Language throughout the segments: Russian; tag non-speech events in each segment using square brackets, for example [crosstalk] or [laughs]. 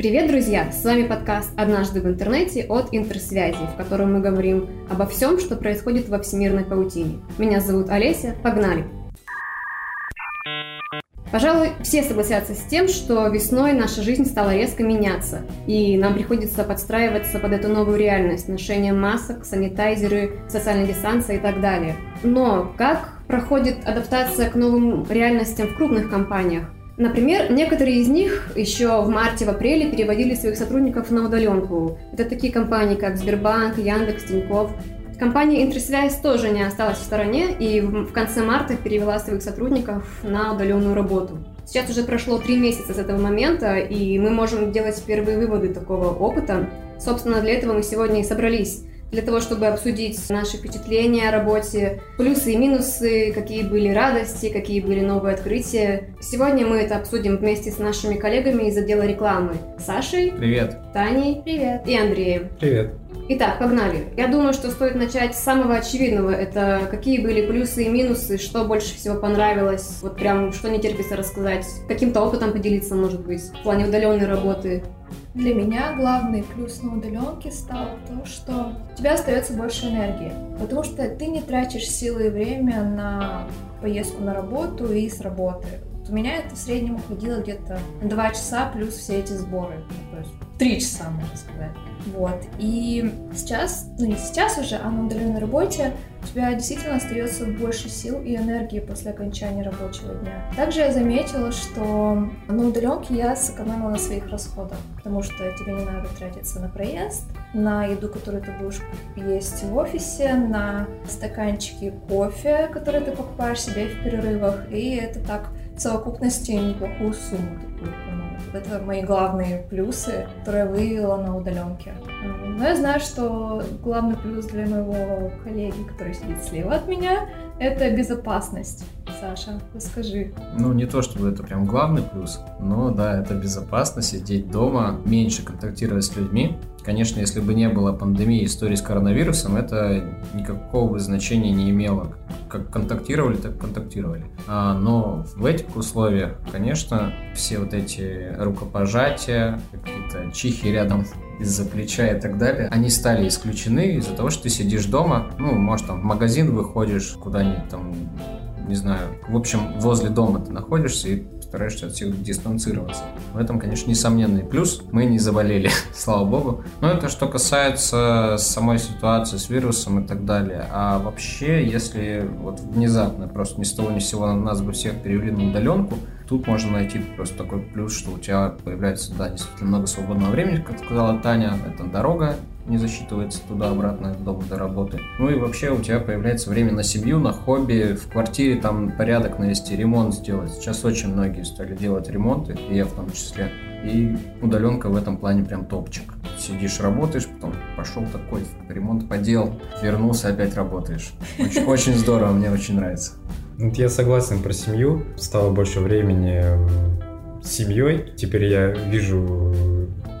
Привет, друзья! С вами подкаст «Однажды в интернете» от Интерсвязи, в котором мы говорим обо всем, что происходит во всемирной паутине. Меня зовут Олеся, погнали! Пожалуй, все согласятся с тем, что весной наша жизнь стала резко меняться, и нам приходится подстраиваться под эту новую реальность, ношение масок, санитайзеры, социальная дистанция и так далее. Но как проходит адаптация к новым реальностям в крупных компаниях? Например, некоторые из них еще в марте, в апреле переводили своих сотрудников на удаленку. Это такие компании, как Сбербанк, Яндекс, Тинькофф. Компания Интерсвязь тоже не осталась в стороне и в конце марта перевела своих сотрудников на удаленную работу. Сейчас уже прошло три месяца с этого момента, и мы можем делать первые выводы такого опыта. Собственно, для этого мы сегодня и собрались для того, чтобы обсудить наши впечатления о работе, плюсы и минусы, какие были радости, какие были новые открытия. Сегодня мы это обсудим вместе с нашими коллегами из отдела рекламы. Сашей. Привет. Таней. Привет. И Андреем. Привет. Итак, погнали. Я думаю, что стоит начать с самого очевидного. Это какие были плюсы и минусы, что больше всего понравилось, вот прям что не терпится рассказать, каким-то опытом поделиться, может быть, в плане удаленной работы. Для меня главный плюс на удаленке стал то, что у тебя остается больше энергии, потому что ты не тратишь силы и время на поездку на работу и с работы. У меня это в среднем уходило где-то 2 часа плюс все эти сборы. Ну, то есть 3 часа, можно сказать. Вот. И сейчас, ну не сейчас уже, а на удаленной работе у тебя действительно остается больше сил и энергии после окончания рабочего дня. Также я заметила, что на удаленке я сэкономила на своих расходах, потому что тебе не надо тратиться на проезд, на еду, которую ты будешь есть в офисе, на стаканчики кофе, которые ты покупаешь себе в перерывах, и это так в совокупности неплохую сумму такую это мои главные плюсы, которые я выявила на удаленке. Но я знаю, что главный плюс для моего коллеги, который сидит слева от меня, это безопасность. Саша, расскажи. Ну, не то чтобы это прям главный плюс, но да, это безопасность, сидеть дома, меньше контактировать с людьми. Конечно, если бы не было пандемии истории с коронавирусом, это никакого бы значения не имело. Как контактировали, так контактировали. А, но в этих условиях, конечно, все вот эти рукопожатия, какие-то чихи рядом из-за плеча и так далее, они стали исключены из-за того, что ты сидишь дома, ну, может, там в магазин выходишь, куда-нибудь там, не знаю, в общем, возле дома ты находишься и стараешься от всех дистанцироваться. В этом, конечно, несомненный плюс. Мы не заболели, [laughs] слава богу. Но это что касается самой ситуации с вирусом и так далее. А вообще, если вот внезапно, просто ни с того ни с сего нас бы всех перевели на удаленку, тут можно найти просто такой плюс, что у тебя появляется, да, действительно много свободного времени, как сказала Таня, это дорога, не засчитывается туда-обратно дома до работы. Ну и вообще у тебя появляется время на семью, на хобби, в квартире там порядок навести, ремонт сделать. Сейчас очень многие стали делать ремонты, и я в том числе. И удаленка в этом плане прям топчик. Сидишь, работаешь, потом пошел такой, ремонт поделал, вернулся, опять работаешь. Очень здорово, мне очень нравится. Вот я согласен про семью. Стало больше времени с семьей. Теперь я вижу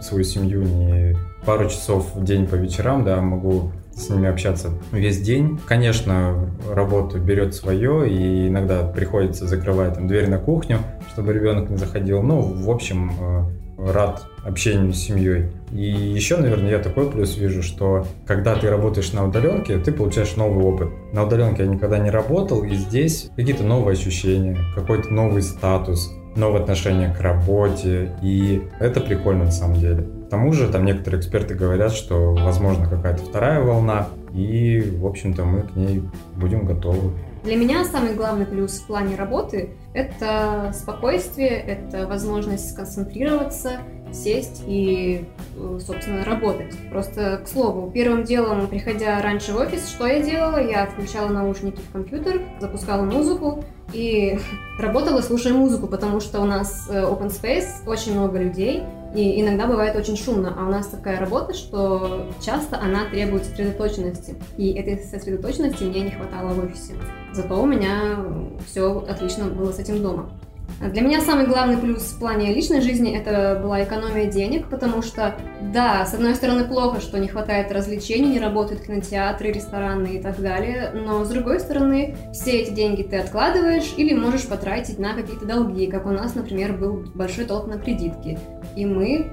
свою семью не пару часов в день по вечерам, да, могу с ними общаться весь день. Конечно, работа берет свое, и иногда приходится закрывать там, дверь на кухню, чтобы ребенок не заходил. Ну, в общем, э, рад общению с семьей. И еще, наверное, я такой плюс вижу, что когда ты работаешь на удаленке, ты получаешь новый опыт. На удаленке я никогда не работал, и здесь какие-то новые ощущения, какой-то новый статус, новое отношение к работе, и это прикольно на самом деле. К тому же, там некоторые эксперты говорят, что возможно какая-то вторая волна, и, в общем-то, мы к ней будем готовы. Для меня самый главный плюс в плане работы – это спокойствие, это возможность сконцентрироваться, сесть и, э, собственно, работать. Просто, к слову, первым делом, приходя раньше в офис, что я делала? Я включала наушники в компьютер, запускала музыку и [laughs] работала, слушая музыку, потому что у нас э, open space, очень много людей, и иногда бывает очень шумно, а у нас такая работа, что часто она требует сосредоточенности. И этой сосредоточенности мне не хватало в офисе. Зато у меня все отлично было с этим дома. Для меня самый главный плюс в плане личной жизни это была экономия денег, потому что, да, с одной стороны плохо, что не хватает развлечений, не работают кинотеатры, рестораны и так далее, но с другой стороны, все эти деньги ты откладываешь или можешь потратить на какие-то долги, как у нас, например, был большой толк на кредитки. И мы,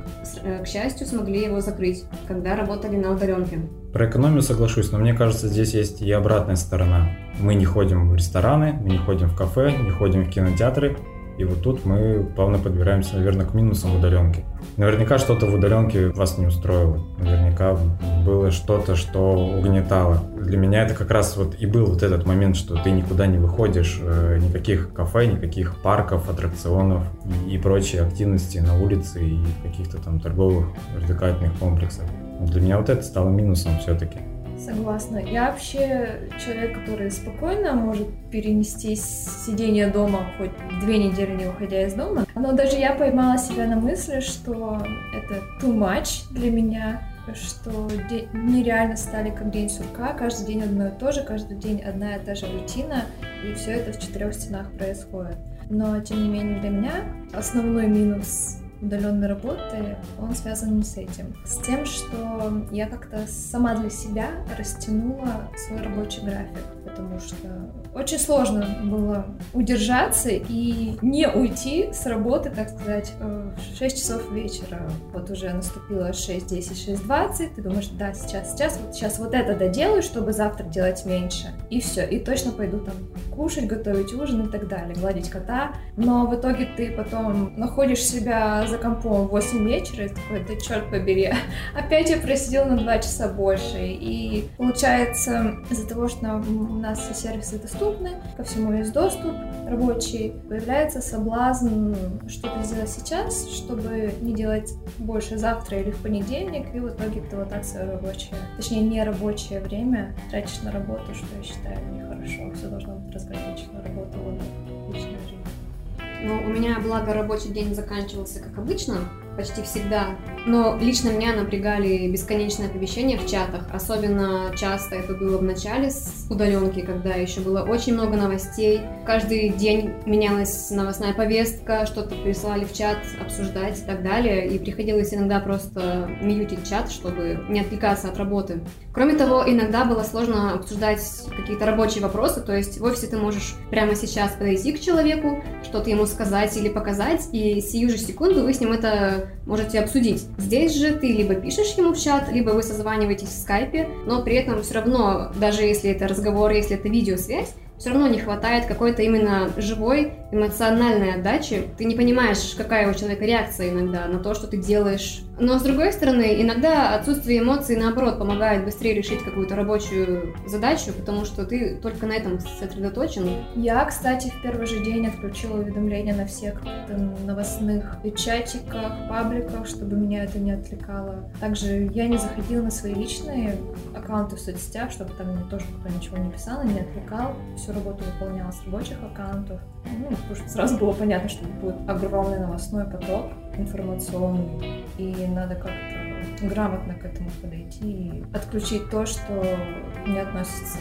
э, к счастью, смогли его закрыть, когда работали на удаленке. Про экономию соглашусь, но мне кажется, здесь есть и обратная сторона. Мы не ходим в рестораны, мы не ходим в кафе, не ходим в кинотеатры, и вот тут мы плавно подбираемся, наверное, к минусам удаленки. Наверняка что-то в удаленке вас не устроило. Наверняка было что-то, что угнетало. Для меня это как раз вот и был вот этот момент, что ты никуда не выходишь, э, никаких кафе, никаких парков, аттракционов и прочие активности на улице и каких-то там торговых развлекательных комплексов. Для меня вот это стало минусом все-таки. Согласна. Я вообще человек, который спокойно может перенести сидение дома хоть две недели не выходя из дома. Но даже я поймала себя на мысли, что это too much для меня, что дни реально стали как день сурка, каждый день одно и то же, каждый день одна и та же рутина, и все это в четырех стенах происходит. Но, тем не менее, для меня основной минус удаленной работы, он связан с этим. С тем, что я как-то сама для себя растянула свой рабочий график, потому что очень сложно было удержаться и не уйти с работы, так сказать, э, в 6 часов вечера. Вот уже наступило 6.10, 6.20, ты думаешь, да, сейчас, сейчас, вот сейчас вот это доделаю, чтобы завтра делать меньше. И все, и точно пойду там кушать, готовить ужин и так далее, гладить кота. Но в итоге ты потом находишь себя за компом в 8 вечера и такой, да черт побери, [laughs] опять я просидел на 2 часа больше. И получается, из-за того, что у нас все сервисы доступны, ко всему есть доступ рабочий, появляется соблазн что-то сделать сейчас, чтобы не делать больше завтра или в понедельник, и в итоге ты вот так свое рабочее, точнее не рабочее время тратишь на работу, что я считаю нехорошо. Все должно быть разграничено, Ну, у меня, благо, рабочий день заканчивался как обычно, почти всегда. Но лично меня напрягали бесконечные оповещения в чатах. Особенно часто это было в начале с удаленки, когда еще было очень много новостей. Каждый день менялась новостная повестка, что-то прислали в чат обсуждать и так далее. И приходилось иногда просто мьютить чат, чтобы не отвлекаться от работы. Кроме того, иногда было сложно обсуждать какие-то рабочие вопросы, то есть в офисе ты можешь прямо сейчас подойти к человеку, что-то ему сказать или показать, и сию же секунду вы с ним это можете обсудить. Здесь же ты либо пишешь ему в чат, либо вы созваниваетесь в скайпе, но при этом все равно, даже если это разговор, если это видеосвязь, все равно не хватает какой-то именно живой эмоциональной отдачи. Ты не понимаешь, какая у человека реакция иногда на то, что ты делаешь но, с другой стороны, иногда отсутствие эмоций, наоборот, помогает быстрее решить какую-то рабочую задачу, потому что ты только на этом сосредоточен. Я, кстати, в первый же день отключила уведомления на всех новостных чатиках, пабликах, чтобы меня это не отвлекало. Также я не заходила на свои личные аккаунты в соцсетях, чтобы там мне тоже кто ничего не писал не отвлекал. Всю работу выполняла с рабочих аккаунтов. Ну, потому что сразу было понятно, что будет огромный новостной поток информационный, и надо как-то грамотно к этому подойти и отключить то, что не относится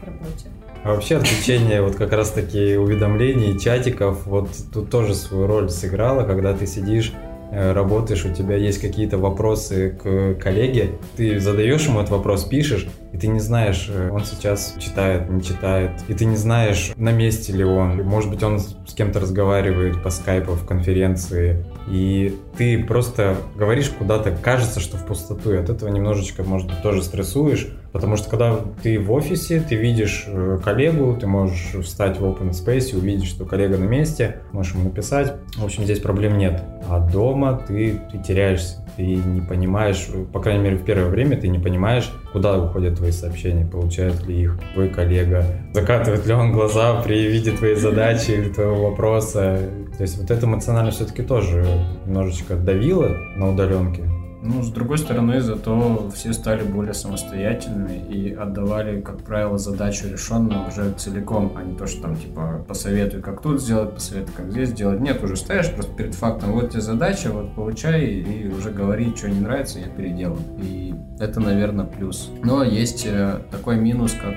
к работе. А вообще отключение вот как раз таки уведомлений, чатиков, вот тут тоже свою роль сыграло, когда ты сидишь работаешь, у тебя есть какие-то вопросы к коллеге, ты задаешь ему этот вопрос, пишешь, и ты не знаешь, э, он сейчас читает, не читает, и ты не знаешь, на месте ли он, может быть, он с кем-то разговаривает по скайпу в конференции, и ты просто говоришь куда-то, кажется, что в пустоту, и от этого немножечко, может быть, тоже стрессуешь, потому что когда ты в офисе, ты видишь э, коллегу, ты можешь встать в open space и увидеть, что коллега на месте, можешь ему написать, в общем, здесь проблем нет. А дома ты, ты теряешься, ты не понимаешь, по крайней мере, в первое время ты не понимаешь, куда уходят твои сообщения, получает ли их твой коллега, закатывает ли он глаза при виде твоей задачи или твоего вопроса. То есть вот это эмоционально все-таки тоже немножечко давило на удаленке. Ну, с другой стороны, зато все стали более самостоятельны и отдавали, как правило, задачу решенную уже целиком, а не то, что там, типа, посоветуй, как тут сделать, посоветуй, как здесь сделать. Нет, уже ставишь просто перед фактом, вот тебе задача, вот получай, и уже говори, что не нравится, я переделаю. И это, наверное, плюс. Но есть э, такой минус, как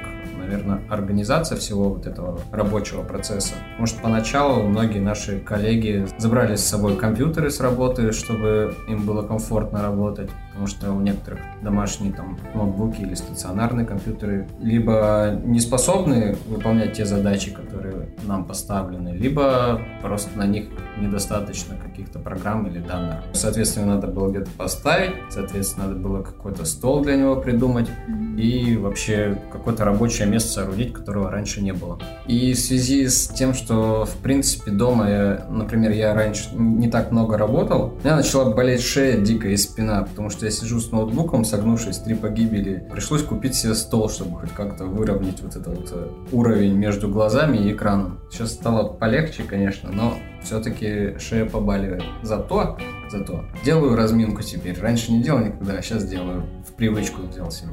наверное, организация всего вот этого рабочего процесса. Может, поначалу многие наши коллеги забрали с собой компьютеры с работы, чтобы им было комфортно работать, потому что у некоторых домашние там ноутбуки или стационарные компьютеры либо не способны выполнять те задачи, которые нам поставлены, либо просто на них недостаточно каких-то программ или данных. Соответственно, надо было где-то поставить, соответственно, надо было какой-то стол для него придумать и вообще какое-то рабочее место соорудить, которого раньше не было. И в связи с тем, что, в принципе, дома, я, например, я раньше не так много работал, у меня начала болеть шея дикая и спина, потому что я сижу с ноутбуком, согнувшись три погибели. Пришлось купить себе стол, чтобы хоть как-то выровнять вот этот вот э, уровень между глазами и экраном. Сейчас стало полегче, конечно, но все-таки шея побаливает. Зато, зато делаю разминку теперь. Раньше не делал никогда, а сейчас делаю. В привычку взял себе.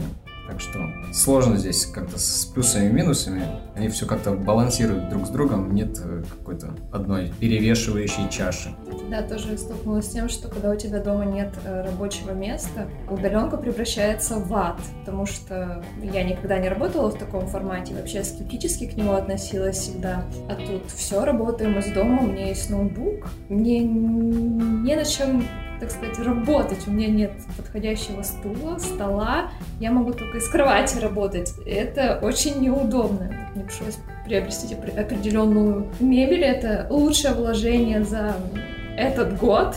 Так что сложно здесь как-то с плюсами и минусами. Они все как-то балансируют друг с другом. Нет э, какой-то одной перевешивающей чаши. Да, тоже столкнулась с тем, что когда у тебя дома нет э, рабочего места, удаленка превращается в ад, потому что я никогда не работала в таком формате, вообще скептически к нему относилась всегда. А тут все, работаем из дома, у меня есть ноутбук, мне не на чем так сказать, работать. У меня нет подходящего стула, стола. Я могу только из кровати работать. Это очень неудобно. Мне пришлось приобрести определенную мебель. Это лучшее вложение за этот год.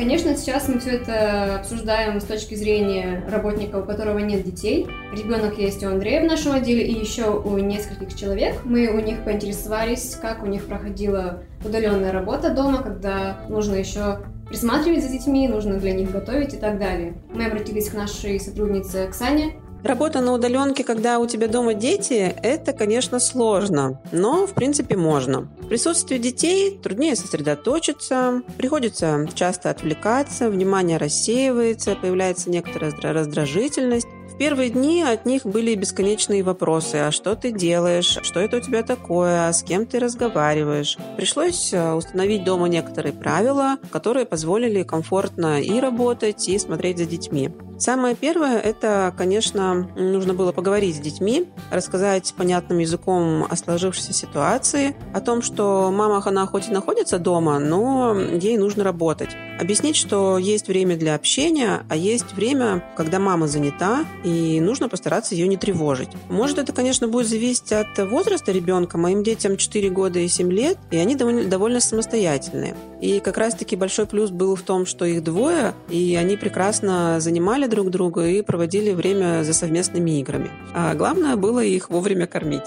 Конечно, сейчас мы все это обсуждаем с точки зрения работника, у которого нет детей. Ребенок есть у Андрея в нашем отделе и еще у нескольких человек. Мы у них поинтересовались, как у них проходила удаленная работа дома, когда нужно еще присматривать за детьми, нужно для них готовить и так далее. Мы обратились к нашей сотруднице Оксане, Работа на удаленке, когда у тебя дома дети, это, конечно, сложно, но, в принципе, можно. В присутствии детей труднее сосредоточиться, приходится часто отвлекаться, внимание рассеивается, появляется некоторая раздражительность первые дни от них были бесконечные вопросы. А что ты делаешь? Что это у тебя такое? А с кем ты разговариваешь? Пришлось э, установить дома некоторые правила, которые позволили комфортно и работать, и смотреть за детьми. Самое первое – это, конечно, нужно было поговорить с детьми, рассказать понятным языком о сложившейся ситуации, о том, что мама, она хоть и находится дома, но ей нужно работать. Объяснить, что есть время для общения, а есть время, когда мама занята, и нужно постараться ее не тревожить. Может, это, конечно, будет зависеть от возраста ребенка. Моим детям 4 года и 7 лет, и они довольно, довольно самостоятельные. И как раз-таки большой плюс был в том, что их двое, и они прекрасно занимали друг друга и проводили время за совместными играми. А главное было их вовремя кормить.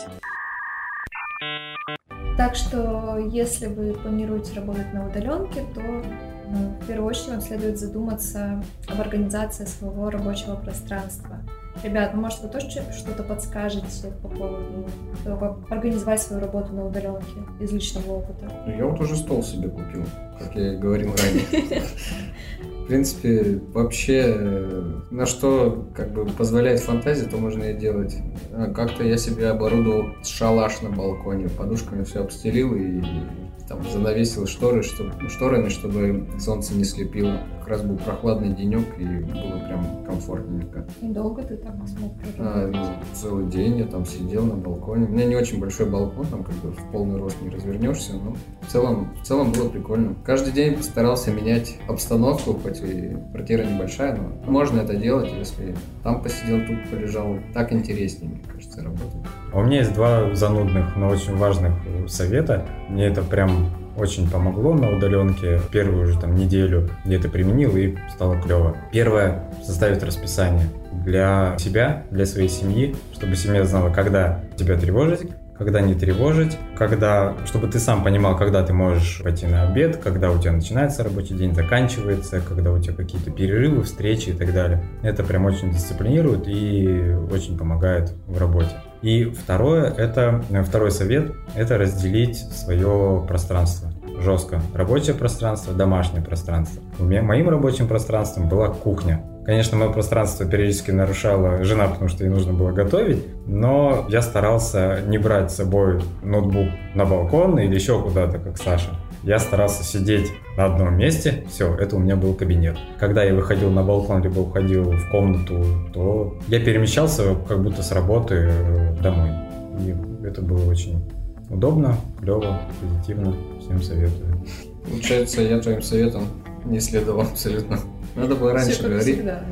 Так что, если вы планируете работать на удаленке, то ну, в первую очередь вам следует задуматься об организации своего рабочего пространства. Ребят, ну, может, вы тоже что-то подскажете по поводу того, как организовать свою работу на удаленке из личного опыта? Ну, я вот уже стол себе купил, как я и говорил ранее. [laughs] В принципе, вообще, на что как бы позволяет фантазия, то можно и делать. А как-то я себе оборудовал шалаш на балконе, подушками все обстелил и там занавесил шторы, чтобы, шторами, чтобы солнце не слепило. Как раз был прохладный денек, и было прям комфортненько. И долго ты там смог а, ну, Целый день я там сидел на балконе. У меня не очень большой балкон, там как бы в полный рост не развернешься, но в целом, в целом было прикольно. Каждый день постарался менять обстановку, хоть и квартира небольшая, но можно это делать, если там посидел, тут полежал. Так интереснее, мне кажется, работать. А у меня есть два занудных, но очень важных совета. Мне это прям очень помогло на удаленке. Первую уже там неделю это применил и стало клево. Первое — составить расписание для себя, для своей семьи, чтобы семья знала, когда тебя тревожить, когда не тревожить, когда, чтобы ты сам понимал, когда ты можешь пойти на обед, когда у тебя начинается рабочий день, заканчивается, когда у тебя какие-то перерывы, встречи и так далее. Это прям очень дисциплинирует и очень помогает в работе. И второе, это второй совет, это разделить свое пространство жестко. Рабочее пространство, домашнее пространство. У меня, моим рабочим пространством была кухня. Конечно, мое пространство периодически нарушала жена, потому что ей нужно было готовить, но я старался не брать с собой ноутбук на балкон или еще куда-то, как Саша. Я старался сидеть на одном месте, все, это у меня был кабинет. Когда я выходил на балкон, либо уходил в комнату, то я перемещался как будто с работы э, домой. И это было очень удобно, клево, позитивно. Всем советую. Получается, я твоим советом не следовал абсолютно. Надо было раньше Все говорить. Всегда.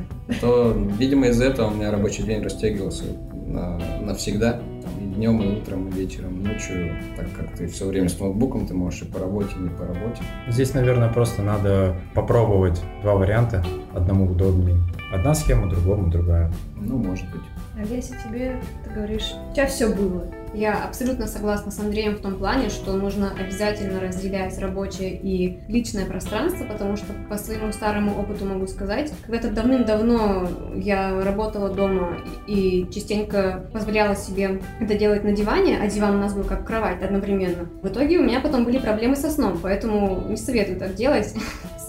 То, видимо, из-за этого у меня рабочий день растягивался на, навсегда. Там, днем, и утром, и вечером, ночью, так как ты все время с ноутбуком, ты можешь и по работе, и не по работе. Здесь, наверное, просто надо попробовать два варианта, одному удобнее. Одна схема, другому другая. Ну, может быть. А если тебе, ты говоришь, у тебя все было, я абсолютно согласна с Андреем в том плане, что нужно обязательно разделять рабочее и личное пространство, потому что по своему старому опыту могу сказать, когда-то давным-давно я работала дома и частенько позволяла себе это делать на диване, а диван у нас был как кровать одновременно. В итоге у меня потом были проблемы со сном, поэтому не советую так делать,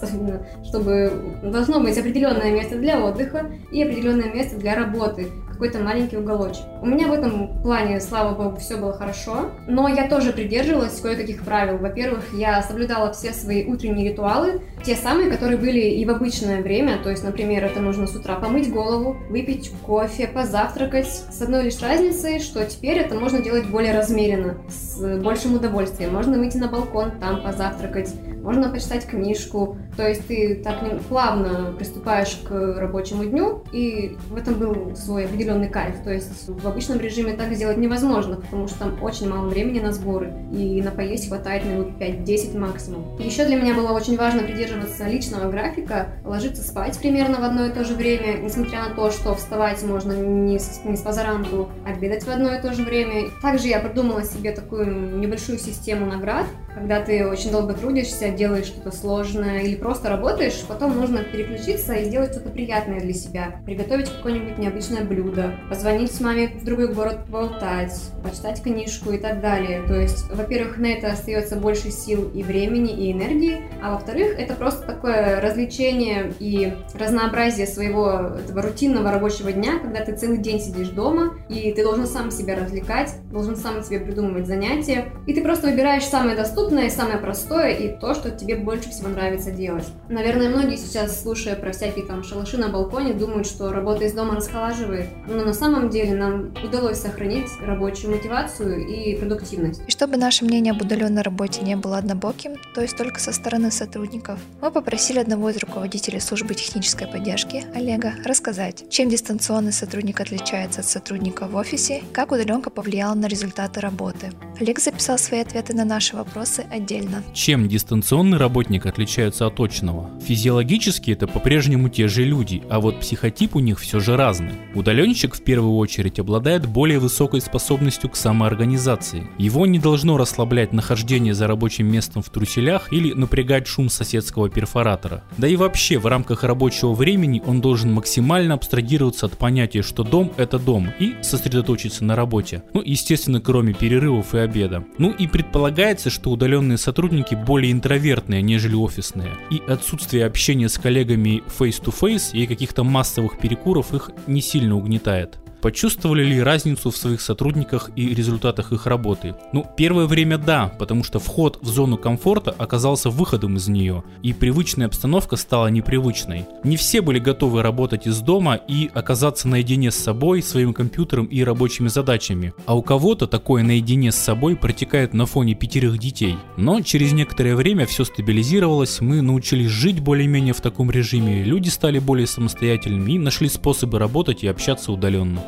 особенно чтобы должно быть определенное место для отдыха и определенное место для работы какой-то маленький уголочек. У меня в этом плане, слава богу, все было хорошо, но я тоже придерживалась кое-каких правил. Во-первых, я соблюдала все свои утренние ритуалы, те самые, которые были и в обычное время, то есть, например, это нужно с утра помыть голову, выпить кофе, позавтракать, с одной лишь разницей, что теперь это можно делать более размеренно, с большим удовольствием. Можно выйти на балкон, там позавтракать, можно почитать книжку, то есть ты так плавно приступаешь к рабочему дню, и в этом был свой определенный кайф. То есть в обычном режиме так сделать невозможно, потому что там очень мало времени на сборы, и на поесть хватает минут 5-10 максимум. Еще для меня было очень важно придерживаться личного графика, ложиться спать примерно в одно и то же время, несмотря на то, что вставать можно не с, не с позаранку, обедать в одно и то же время. Также я придумала себе такую небольшую систему наград, когда ты очень долго трудишься, делаешь что-то сложное или просто работаешь, потом нужно переключиться и сделать что-то приятное для себя. Приготовить какое-нибудь необычное блюдо, позвонить маме в другой город поболтать, почитать книжку и так далее. То есть, во-первых, на это остается больше сил и времени, и энергии, а во-вторых, это просто такое развлечение и разнообразие своего этого рутинного рабочего дня, когда ты целый день сидишь дома, и ты должен сам себя развлекать, должен сам себе придумывать занятия, и ты просто выбираешь самое доступное, самое простое и то, что тебе больше всего нравится делать. Наверное, многие сейчас, слушая про всякие там шалаши на балконе, думают, что работа из дома расхолаживает. Но на самом деле нам удалось сохранить рабочую мотивацию и продуктивность. И чтобы наше мнение об удаленной работе не было однобоким, то есть только со стороны сотрудников, мы попросили одного из руководителей службы технической поддержки, Олега, рассказать, чем дистанционный сотрудник отличается от сотрудника в офисе, как удаленка повлияла на результаты работы. Олег записал свои ответы на наши вопросы отдельно. Чем дистанционный работник отличается от очного? Физиологически это по-прежнему те же люди, а вот психотип у них все же разный. Удаленщик в первую очередь обладает более высокой способностью к самоорганизации. Его не должно расслаблять нахождение за рабочим местом в труселях или напрягать шум соседского перфоратора. Да и вообще в рамках рабочего времени он должен максимально абстрагироваться от понятия, что дом это дом и сосредоточиться на работе. Ну, естественно, кроме перерывов и обеда. Ну и предполагается, что удаленные сотрудники более интровертные, нежели офисные. И отсутствие общения с коллегами face-to-face и каких-то массовых перекуров их не сильно угнетает. Почувствовали ли разницу в своих сотрудниках и результатах их работы? Ну, первое время да, потому что вход в зону комфорта оказался выходом из нее, и привычная обстановка стала непривычной. Не все были готовы работать из дома и оказаться наедине с собой, своим компьютером и рабочими задачами. А у кого-то такое наедине с собой протекает на фоне пятерых детей. Но через некоторое время все стабилизировалось, мы научились жить более-менее в таком режиме, люди стали более самостоятельными и нашли способы работать и общаться удаленно.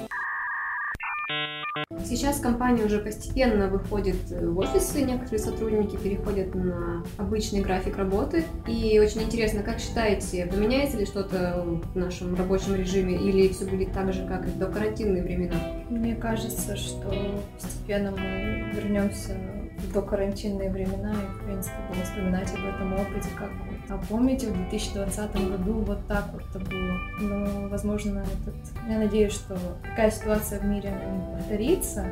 Сейчас компания уже постепенно выходит в офисы, некоторые сотрудники переходят на обычный график работы. И очень интересно, как считаете, поменяется ли что-то в нашем рабочем режиме или все будет так же, как и до карантинные времена? Мне кажется, что постепенно мы вернемся в докарантинные времена и, в принципе, будем вспоминать об этом опыте, как а помните, в 2020 году вот так вот это было. Но, возможно, этот... я надеюсь, что такая ситуация в мире не повторится,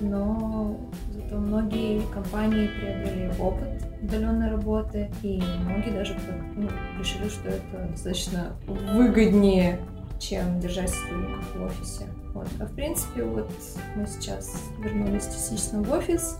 но зато многие компании приобрели опыт удаленной работы, и многие даже ну, решили, что это достаточно выгоднее, чем держать сотрудников в офисе. Вот. А в принципе, вот мы сейчас вернулись частично в офис,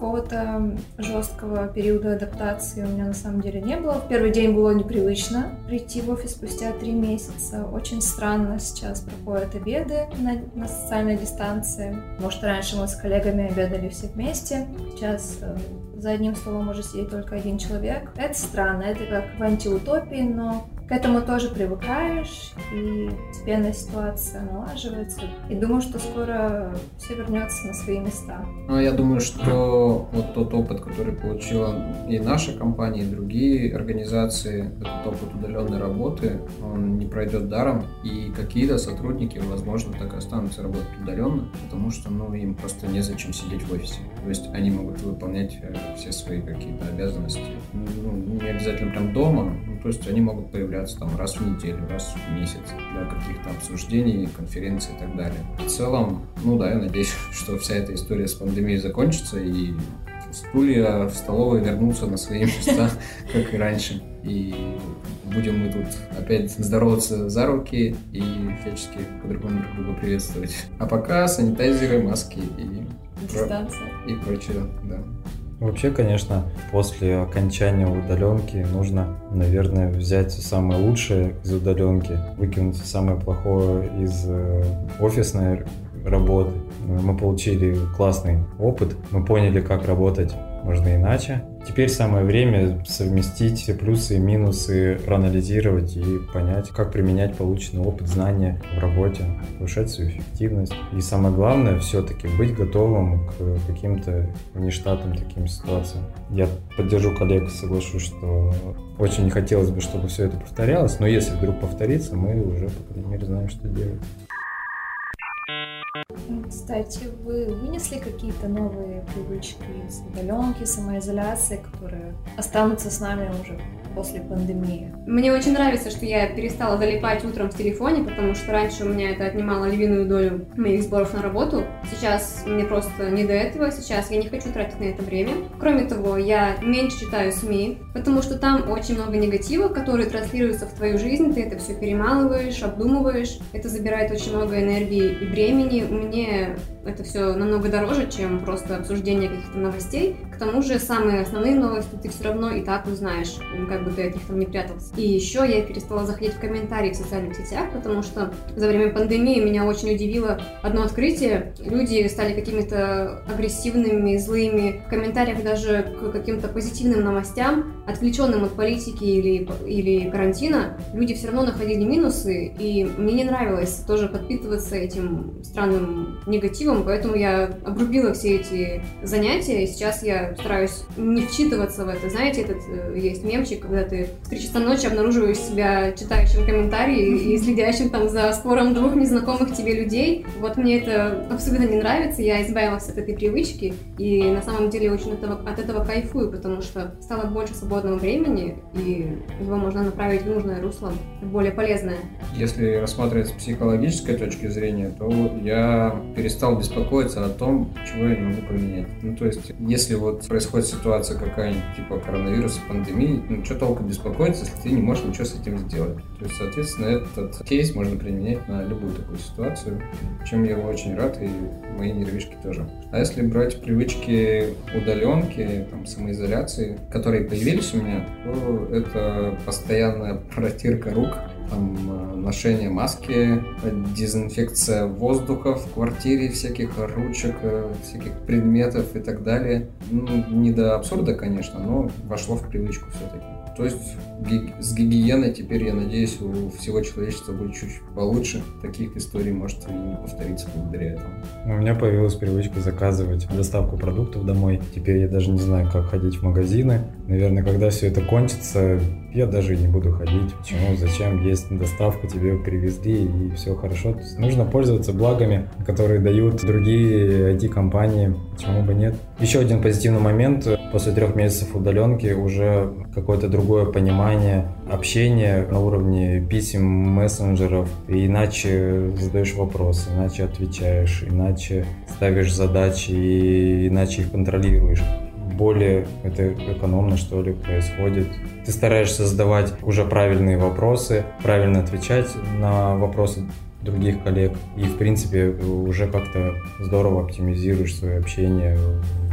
какого-то жесткого периода адаптации у меня на самом деле не было. В первый день было непривычно прийти в офис спустя три месяца. Очень странно сейчас проходят обеды на, на социальной дистанции. Может, раньше мы с коллегами обедали все вместе. Сейчас э, за одним столом может сидеть только один человек. Это странно, это как в антиутопии, но к этому тоже привыкаешь, и постепенно ситуация налаживается. И думаю, что скоро все вернется на свои места. Ну, я думаю, что вот тот опыт, который получила и наша компания, и другие организации, этот опыт удаленной работы, он не пройдет даром. И какие-то сотрудники, возможно, так и останутся работать удаленно, потому что ну, им просто незачем сидеть в офисе. То есть они могут выполнять э, все свои какие-то обязанности. Ну, не обязательно прям дома, то есть они могут появляться там раз в неделю, раз в месяц для каких-то обсуждений, конференций и так далее. В целом, ну да, я надеюсь, [laughs] что вся эта история с пандемией закончится и стулья в столовой вернутся на свои места, [laughs] как и раньше. И будем мы тут опять здороваться за руки и всячески по-другому друг друга приветствовать. А пока санитайзеры, маски и, Дистанция. и прочее, да. Вообще, конечно, после окончания удаленки нужно, наверное, взять все самое лучшее из удаленки, выкинуть все самое плохое из э, офисной работы. Мы получили классный опыт, мы поняли, как работать можно иначе. Теперь самое время совместить все плюсы и минусы, проанализировать и понять, как применять полученный опыт, знания в работе, повышать свою эффективность. И самое главное, все-таки быть готовым к каким-то внештатным таким ситуациям. Я поддержу коллег, соглашусь, что очень не хотелось бы, чтобы все это повторялось, но если вдруг повторится, мы уже, по крайней мере, знаем, что делать. Кстати, вы вынесли какие-то новые привычки с удаленки, самоизоляции, которые останутся с нами уже после пандемии? Мне очень нравится, что я перестала залипать утром в телефоне, потому что раньше у меня это отнимало львиную долю моих сборов на работу. Сейчас мне просто не до этого, сейчас я не хочу тратить на это время. Кроме того, я меньше читаю СМИ, потому что там очень много негатива, который транслируется в твою жизнь, ты это все перемалываешь, обдумываешь, это забирает очень много энергии и времени. Мне это все намного дороже, чем просто обсуждение каких-то новостей. Тому же самые основные новости ты все равно и так узнаешь, как бы ты от них там не прятался. И еще я перестала заходить в комментарии в социальных сетях, потому что за время пандемии меня очень удивило одно открытие. Люди стали какими-то агрессивными, злыми. В комментариях даже к каким-то позитивным новостям, отвлеченным от политики или, или карантина, люди все равно находили минусы, и мне не нравилось тоже подпитываться этим странным негативом, поэтому я обрубила все эти занятия, и сейчас я стараюсь не вчитываться в это. Знаете, этот э, есть мемчик, когда ты в 3 часа ночи обнаруживаешь себя читающим комментарии и следящим там за спором двух незнакомых тебе людей. Вот мне это абсолютно не нравится, я избавилась от этой привычки, и на самом деле очень от этого, от этого кайфую, потому что стало больше свободного времени, и его можно направить в нужное русло, в более полезное. Если рассматривать с психологической точки зрения, то я перестал беспокоиться о том, чего я не могу поменять. Ну, то есть, если вот происходит ситуация какая-нибудь, типа коронавируса, пандемии, ну, что толку беспокоиться, если ты не можешь ничего с этим сделать. То есть, соответственно, этот кейс можно применять на любую такую ситуацию, чем я очень рад, и мои нервишки тоже. А если брать привычки удаленки, там, самоизоляции, которые появились у меня, то это постоянная протирка рук, там, э, ношение маски, дезинфекция воздуха в квартире, всяких ручек, э, всяких предметов и так далее. Ну, не до абсурда, конечно, но вошло в привычку все-таки. То есть с гигиеной теперь, я надеюсь, у всего человечества будет чуть получше. Таких историй может и не повториться благодаря этому. У меня появилась привычка заказывать доставку продуктов домой. Теперь я даже не знаю, как ходить в магазины. Наверное, когда все это кончится, я даже не буду ходить. Почему? Зачем? Есть доставка, тебе привезли и все хорошо. Нужно пользоваться благами, которые дают другие IT-компании. Почему бы нет? Еще один позитивный момент. После трех месяцев удаленки уже какое-то другое понимание общения на уровне писем, мессенджеров. И иначе задаешь вопросы, иначе отвечаешь, иначе ставишь задачи и иначе их контролируешь более это экономно, что ли, происходит. Ты стараешься задавать уже правильные вопросы, правильно отвечать на вопросы других коллег. И, в принципе, уже как-то здорово оптимизируешь свое общение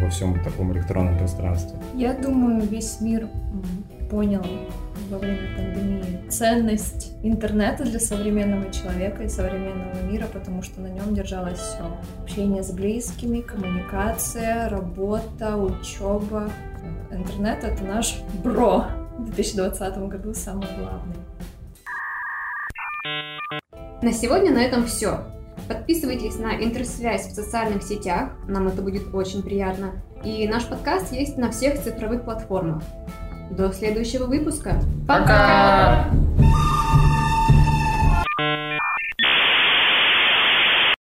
во всем таком электронном пространстве. Я думаю, весь мир понял во время пандемии ценность интернета для современного человека и современного мира, потому что на нем держалось все. Общение с близкими, коммуникация, работа, учеба. Интернет — это наш бро в 2020 году самый главный. На сегодня на этом все. Подписывайтесь на интерсвязь в социальных сетях, нам это будет очень приятно. И наш подкаст есть на всех цифровых платформах. До следующего выпуска. Пока!